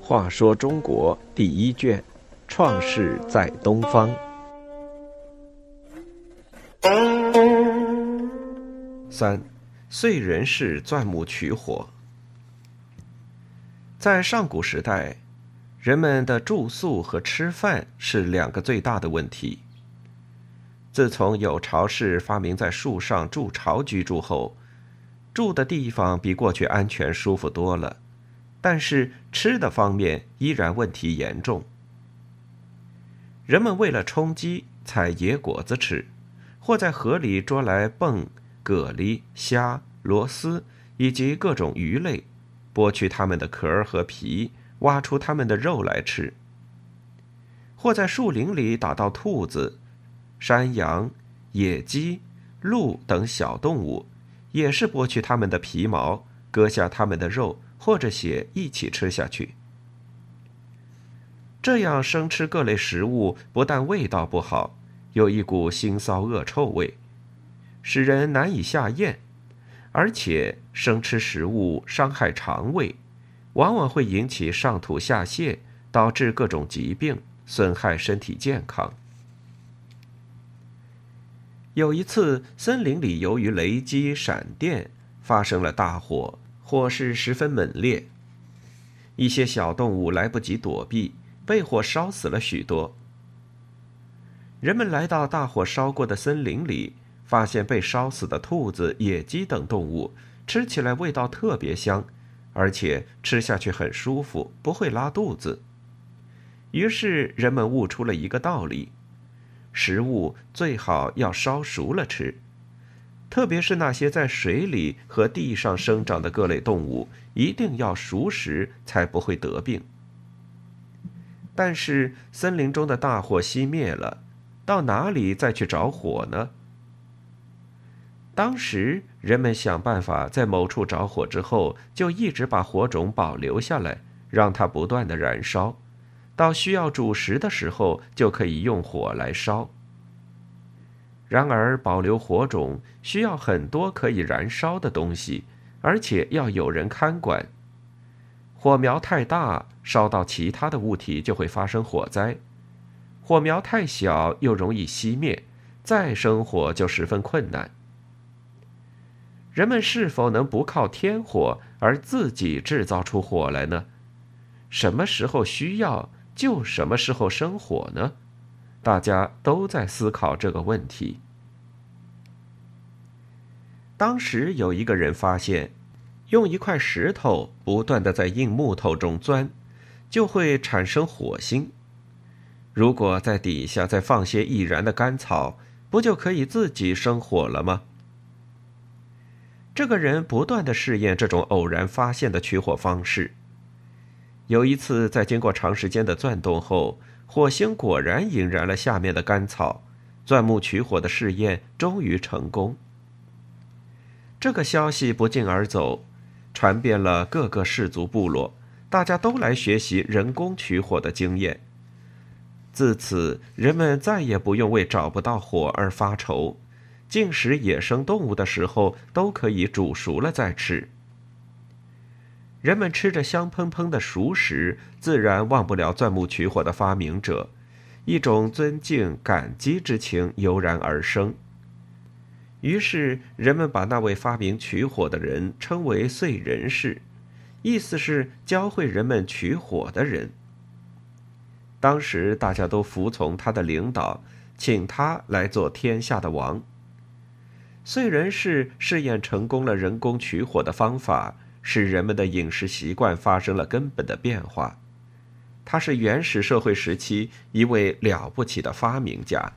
话说中国第一卷，创世在东方。三，燧人氏钻木取火。在上古时代，人们的住宿和吃饭是两个最大的问题。自从有巢氏发明在树上筑巢居住后，住的地方比过去安全舒服多了。但是吃的方面依然问题严重。人们为了充饥，采野果子吃，或在河里捉来蚌、蛤蜊、虾、螺丝以及各种鱼类，剥去它们的壳和皮，挖出它们的肉来吃；或在树林里打到兔子、山羊、野鸡、鹿等小动物，也是剥去它们的皮毛，割下它们的肉。或者血一起吃下去，这样生吃各类食物不但味道不好，有一股腥臊恶臭味，使人难以下咽，而且生吃食物伤害肠胃，往往会引起上吐下泻，导致各种疾病，损害身体健康。有一次，森林里由于雷击闪电发生了大火。火势十分猛烈，一些小动物来不及躲避，被火烧死了许多。人们来到大火烧过的森林里，发现被烧死的兔子、野鸡等动物吃起来味道特别香，而且吃下去很舒服，不会拉肚子。于是人们悟出了一个道理：食物最好要烧熟了吃。特别是那些在水里和地上生长的各类动物，一定要熟食才不会得病。但是森林中的大火熄灭了，到哪里再去找火呢？当时人们想办法在某处着火之后，就一直把火种保留下来，让它不断的燃烧，到需要煮食的时候就可以用火来烧。然而，保留火种需要很多可以燃烧的东西，而且要有人看管。火苗太大，烧到其他的物体就会发生火灾；火苗太小，又容易熄灭，再生火就十分困难。人们是否能不靠天火而自己制造出火来呢？什么时候需要就什么时候生火呢？大家都在思考这个问题。当时有一个人发现，用一块石头不断的在硬木头中钻，就会产生火星。如果在底下再放些易燃的干草，不就可以自己生火了吗？这个人不断的试验这种偶然发现的取火方式。有一次，在经过长时间的钻动后，火星果然引燃了下面的干草，钻木取火的试验终于成功。这个消息不胫而走，传遍了各个氏族部落，大家都来学习人工取火的经验。自此，人们再也不用为找不到火而发愁，进食野生动物的时候都可以煮熟了再吃。人们吃着香喷喷的熟食，自然忘不了钻木取火的发明者，一种尊敬、感激之情油然而生。于是，人们把那位发明取火的人称为“燧人氏”，意思是教会人们取火的人。当时大家都服从他的领导，请他来做天下的王。燧人氏试验成功了人工取火的方法，使人们的饮食习惯发生了根本的变化。他是原始社会时期一位了不起的发明家。